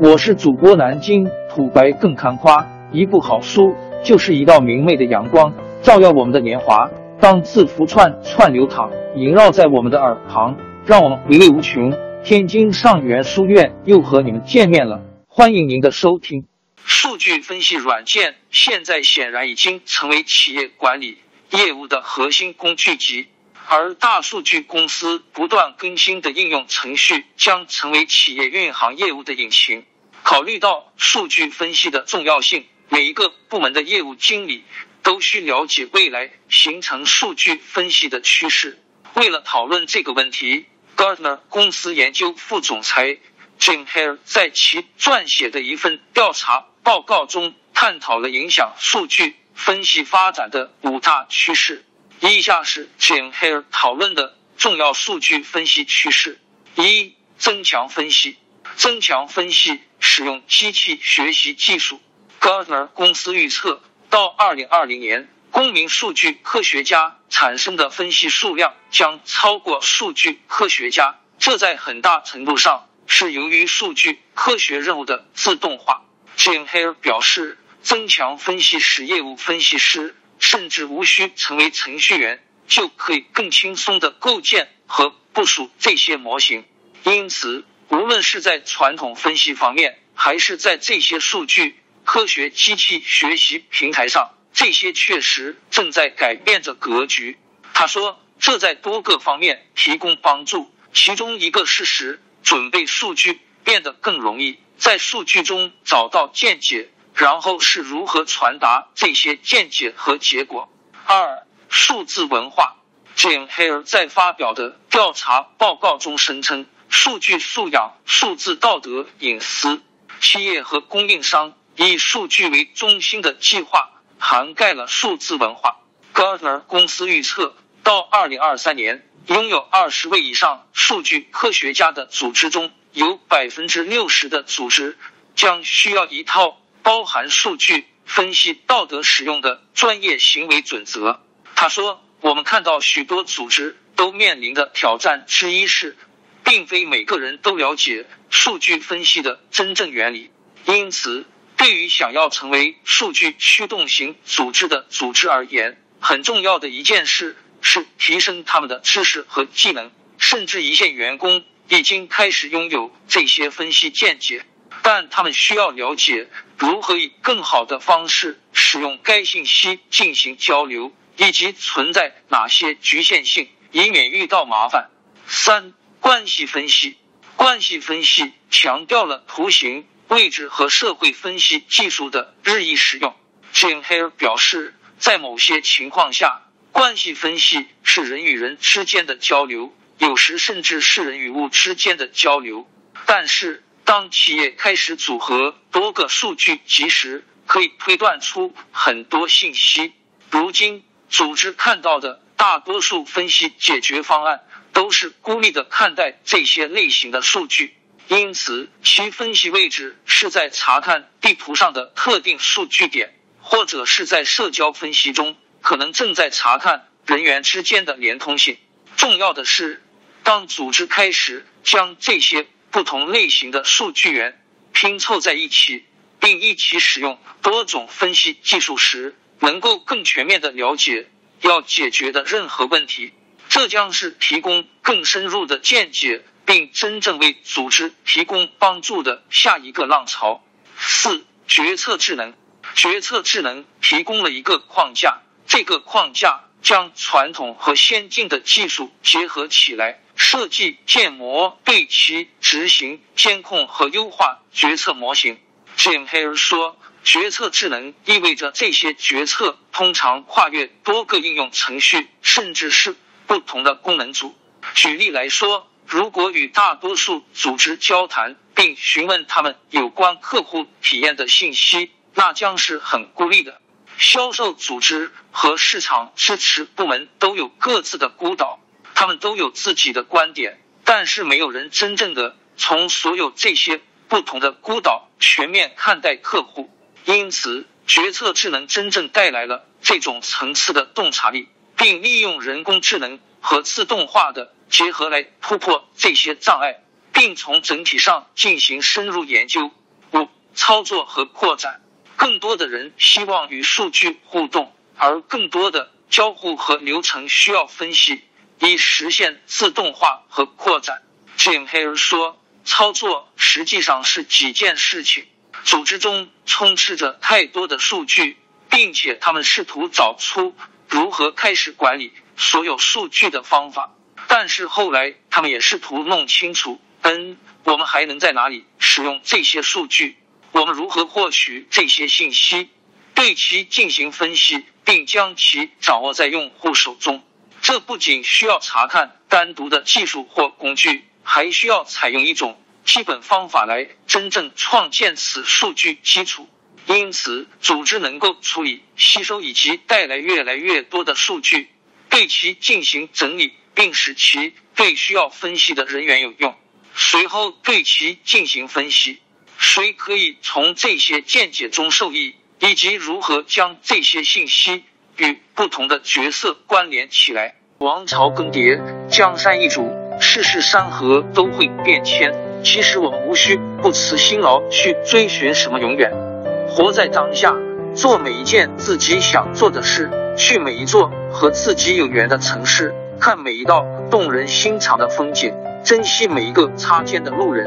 我是主播南京土白更看花，一部好书就是一道明媚的阳光，照耀我们的年华。当字符串串流淌，萦绕在我们的耳旁，让我们回味无穷。天津上元书院又和你们见面了，欢迎您的收听。数据分析软件现在显然已经成为企业管理业务的核心工具集。而大数据公司不断更新的应用程序将成为企业运行业务的引擎。考虑到数据分析的重要性，每一个部门的业务经理都需了解未来形成数据分析的趋势。为了讨论这个问题，Gartner 公司研究副总裁 Jim Hare 在其撰写的一份调查报告中探讨了影响数据分析发展的五大趋势。以下是 Jim Hare 讨论的重要数据分析趋势：一、增强分析。增强分析使用机器学习技术。Gartner 公司预测，到二零二零年，公民数据科学家产生的分析数量将超过数据科学家。这在很大程度上是由于数据科学任务的自动化。Jim Hare 表示，增强分析使业务分析师。甚至无需成为程序员，就可以更轻松的构建和部署这些模型。因此，无论是在传统分析方面，还是在这些数据科学机器学习平台上，这些确实正在改变着格局。他说，这在多个方面提供帮助。其中一个事实准备数据变得更容易，在数据中找到见解。然后是如何传达这些见解和结果？二、数字文化。Jim Hare 在发表的调查报告中声称，数据素养、数字道德、隐私，企业和供应商以数据为中心的计划涵盖了数字文化。Gartner 公司预测，到二零二三年，拥有二十位以上数据科学家的组织中有百分之六十的组织将需要一套。包含数据分析道德使用的专业行为准则。他说：“我们看到许多组织都面临的挑战之一是，并非每个人都了解数据分析的真正原理。因此，对于想要成为数据驱动型组织的组织而言，很重要的一件事是提升他们的知识和技能。甚至一线员工已经开始拥有这些分析见解。”但他们需要了解如何以更好的方式使用该信息进行交流，以及存在哪些局限性，以免遇到麻烦。三、关系分析。关系分析强调了图形、位置和社会分析技术的日益使用。Jim Hare 表示，在某些情况下，关系分析是人与人之间的交流，有时甚至是人与物之间的交流。但是，当企业开始组合多个数据集时，可以推断出很多信息。如今，组织看到的大多数分析解决方案都是孤立的看待这些类型的数据，因此其分析位置是在查看地图上的特定数据点，或者是在社交分析中可能正在查看人员之间的连通性。重要的是，当组织开始将这些。不同类型的数据源拼凑在一起，并一起使用多种分析技术时，能够更全面的了解要解决的任何问题。这将是提供更深入的见解，并真正为组织提供帮助的下一个浪潮。四、决策智能。决策智能提供了一个框架，这个框架将传统和先进的技术结合起来。设计、建模、对其执行、监控和优化决策模型。Jim Hare 说：“决策智能意味着这些决策通常跨越多个应用程序，甚至是不同的功能组。举例来说，如果与大多数组织交谈，并询问他们有关客户体验的信息，那将是很孤立的。销售组织和市场支持部门都有各自的孤岛。”他们都有自己的观点，但是没有人真正的从所有这些不同的孤岛全面看待客户。因此，决策智能真正带来了这种层次的洞察力，并利用人工智能和自动化的结合来突破这些障碍，并从整体上进行深入研究。五操作和扩展。更多的人希望与数据互动，而更多的交互和流程需要分析，以实现自动化和扩展。Jim Hare 说：“操作实际上是几件事情。组织中充斥着太多的数据，并且他们试图找出如何开始管理所有数据的方法。但是后来，他们也试图弄清楚：嗯，我们还能在哪里使用这些数据？我们如何获取这些信息，对其进行分析，并将其掌握在用户手中？这不仅需要查看单独的技术或工具。”还需要采用一种基本方法来真正创建此数据基础，因此组织能够处理、吸收以及带来越来越多的数据，对其进行整理，并使其对需要分析的人员有用，随后对其进行分析。谁可以从这些见解中受益，以及如何将这些信息与不同的角色关联起来？王朝更迭，江山易主。世事山河都会变迁，其实我们无需不辞辛劳去追寻什么永远，活在当下，做每一件自己想做的事，去每一座和自己有缘的城市，看每一道动人心肠的风景，珍惜每一个擦肩的路人。